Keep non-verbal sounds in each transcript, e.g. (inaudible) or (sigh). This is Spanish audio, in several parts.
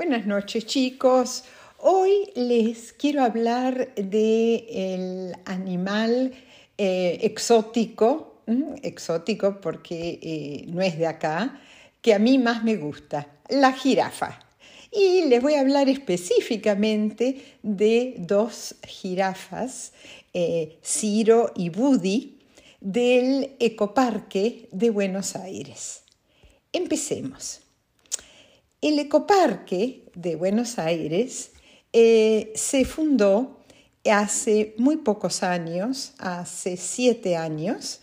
Buenas noches chicos. Hoy les quiero hablar del animal eh, exótico, exótico porque eh, no es de acá, que a mí más me gusta, la jirafa. Y les voy a hablar específicamente de dos jirafas, eh, Ciro y Budi, del Ecoparque de Buenos Aires. Empecemos. El Ecoparque de Buenos Aires eh, se fundó hace muy pocos años, hace siete años,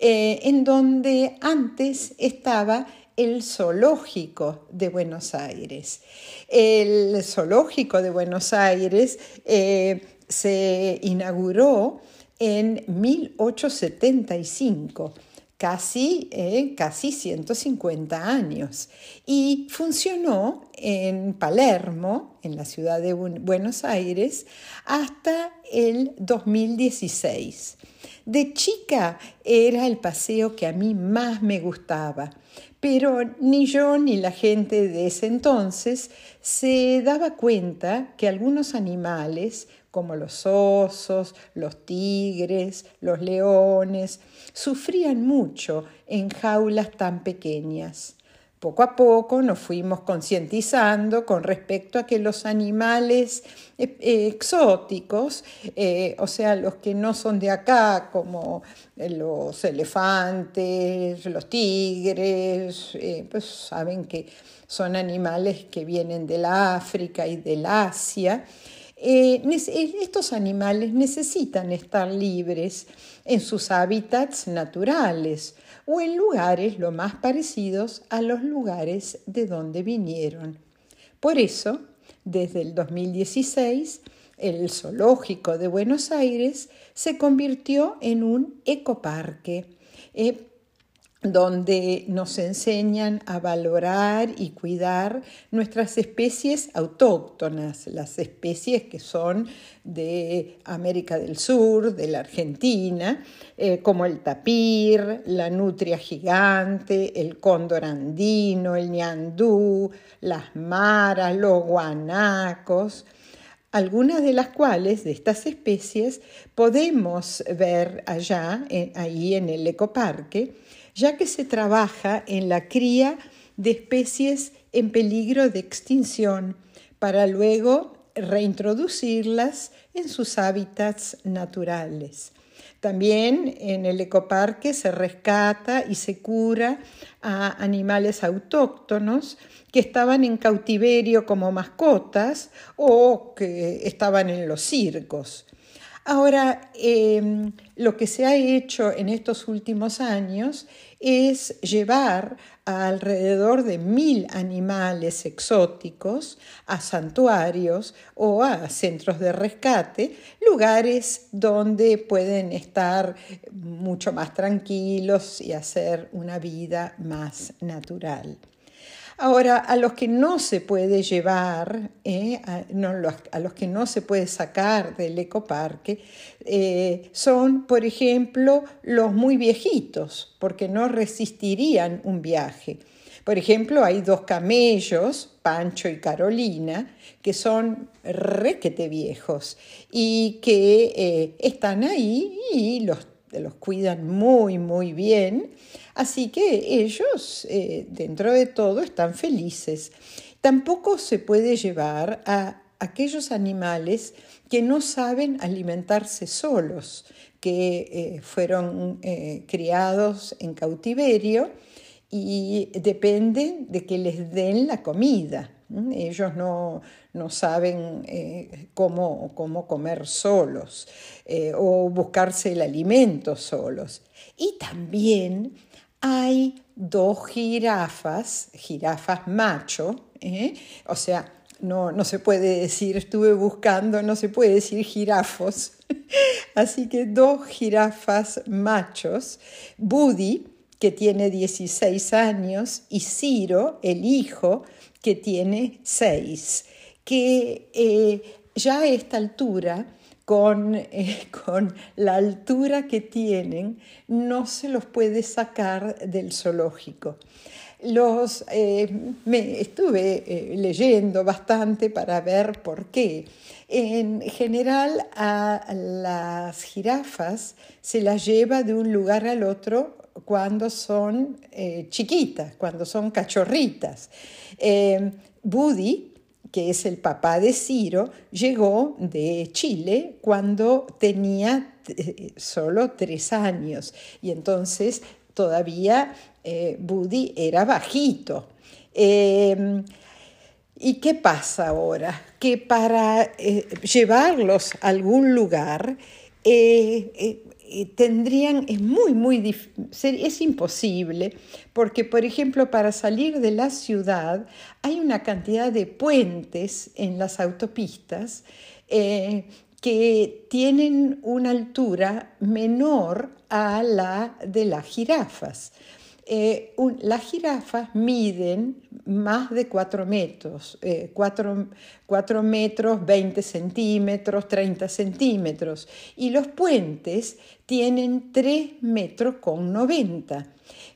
eh, en donde antes estaba el zoológico de Buenos Aires. El zoológico de Buenos Aires eh, se inauguró en 1875 casi, eh, casi 150 años y funcionó en Palermo, en la ciudad de Buenos Aires, hasta el 2016. De chica era el paseo que a mí más me gustaba, pero ni yo ni la gente de ese entonces se daba cuenta que algunos animales como los osos, los tigres, los leones, sufrían mucho en jaulas tan pequeñas. Poco a poco nos fuimos concientizando con respecto a que los animales eh, eh, exóticos, eh, o sea, los que no son de acá, como los elefantes, los tigres, pues saben que son animales que vienen del África y del Asia, eh, eh, estos animales necesitan estar libres en sus hábitats naturales o en lugares lo más parecidos a los lugares de donde vinieron. Por eso, desde el 2016, el zoológico de Buenos Aires se convirtió en un ecoparque. Eh, donde nos enseñan a valorar y cuidar nuestras especies autóctonas, las especies que son de América del Sur, de la Argentina, eh, como el tapir, la nutria gigante, el cóndor andino, el ñandú, las maras, los guanacos, algunas de las cuales de estas especies podemos ver allá, eh, ahí en el ecoparque, ya que se trabaja en la cría de especies en peligro de extinción para luego reintroducirlas en sus hábitats naturales. También en el ecoparque se rescata y se cura a animales autóctonos que estaban en cautiverio como mascotas o que estaban en los circos. Ahora, em, lo que se ha hecho en estos últimos años es llevar a alrededor de mil animales exóticos a santuarios o a centros de rescate, lugares donde pueden estar mucho más tranquilos y hacer una vida más natural. Ahora, a los que no se puede llevar, eh, a, los, que no se puede sacar del ecoparque, eh, son, por ejemplo, los muy viejitos, porque no resistirían un viaje. Por ejemplo, hay dos camellos, Pancho y Carolina, que son requete viejos y que eh, están ahí y los los cuidan muy, muy bien. Así que ellos, eh, dentro de todo, están felices. Tampoco se puede llevar a aquellos animales que no saben alimentarse solos, que eh, fueron eh, criados en cautiverio y dependen de que les den la comida. Ellos no, saben eh, cómo, comer solos eh, o buscarse el alimento solos. Y también hay dos jirafas, jirafas macho, ¿eh? o sea, no, no se puede decir, estuve buscando, no se puede decir jirafos. (laughs) Así que dos jirafas machos, Buddy, que tiene 16 años, y Ciro, el hijo, que tiene seis, que eh, ya a esta altura con, eh, (laughs) con, la altura que tienen, no se los puede sacar del zoológico. Los, eh, me estuve leyendo bastante para ver por qué. En general a las jirafas se las lleva de un lugar al otro cuando son chiquitas, cuando son cachorritas. Buddy, que es el papá de Ciro, llegó de Chile cuando tenía eh, solo tres años y entonces todavía eh, era bajito. Em, ¿Y qué pasa ahora? Que para eh, llevarlos a algún lugar tendrían, es muy, muy es imposible, porque por ejemplo para salir de la ciudad hay una cantidad de puentes en las autopistas eh, que tienen una altura menor a la de las jirafas. Eh, las jirafas miden más de 4 metros, 4, eh, metros, 20 centímetros, 30 centímetros, y los puentes tienen 3 metros con 90.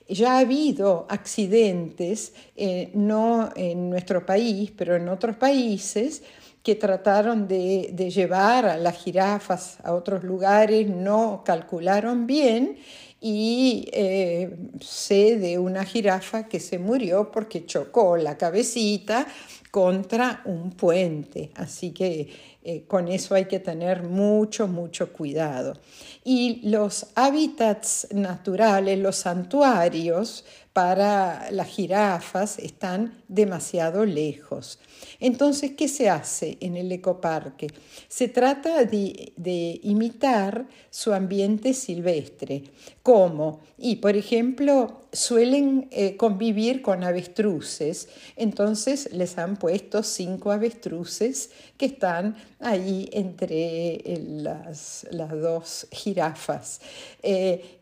Ya ha habido accidentes, eh, no en nuestro país, pero en otros países, que trataron de, de llevar a las jirafas a otros lugares, no calcularon bien y eh, sé de una jirafa que se murió porque chocó la cabecita contra un puente. Así que eh, con eso hay que tener mucho, mucho cuidado. Y los hábitats naturales, los santuarios para las jirafas están demasiado lejos. Entonces, ¿qué se hace en el ecoparque? Se trata de, imitar su ambiente silvestre. ¿Cómo? Y, por ejemplo, suelen eh, convivir con avestruces, entonces les han puesto cinco avestruces que están ahí entre eh, las, dos jirafas. Eh,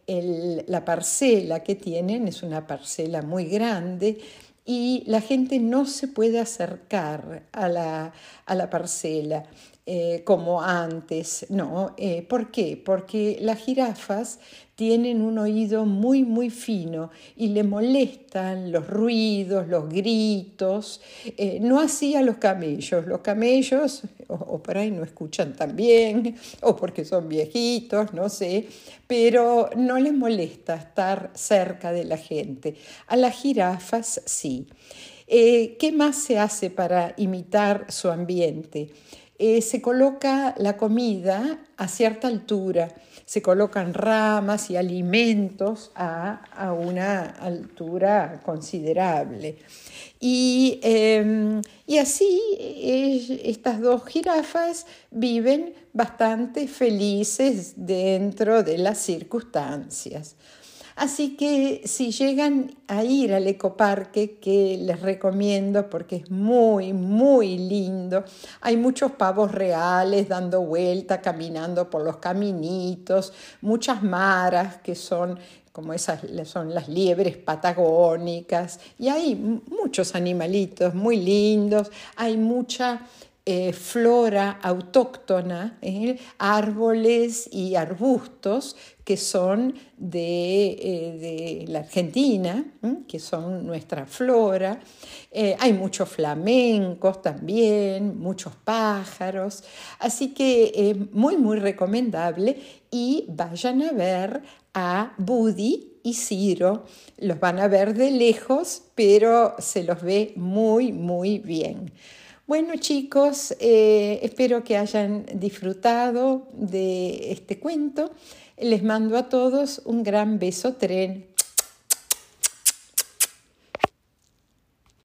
la parcela que tienen es una parcela muy grande y la gente no se puede acercar a la, a la parcela. Eh, como antes, ¿no? Eh, ¿Por qué? Porque las jirafas tienen un oído muy, muy fino y le molestan los ruidos, los gritos, eh, no así a los camellos. Los camellos, o, por ahí no escuchan tan bien, o porque son viejitos, no sé, pero no les molesta estar cerca de la gente. A las jirafas sí. ¿Qué más se hace para imitar su ambiente? Eh, se coloca la comida a cierta altura, se colocan ramas y alimentos a, una altura considerable. Y, em, así estas dos jirafas viven bastante felices dentro de las circunstancias. Así que si llegan a ir al ecoparque, que les recomiendo porque es muy, muy lindo, hay muchos pavos reales dando vuelta, caminando por los caminitos, muchas maras que son como esas son las liebres patagónicas, y hay muchos animalitos muy lindos, hay mucha eh, flora autóctona, eh, árboles y arbustos que son de, eh, la Argentina, que son nuestra flora. hay muchos flamencos también, muchos pájaros, así que es muy, muy recomendable y vayan a ver a Buddy y Ciro. Los van a ver de lejos, pero se los ve muy, muy bien. Bueno chicos, eh, espero que hayan disfrutado de este cuento. Les mando a todos un gran beso tren.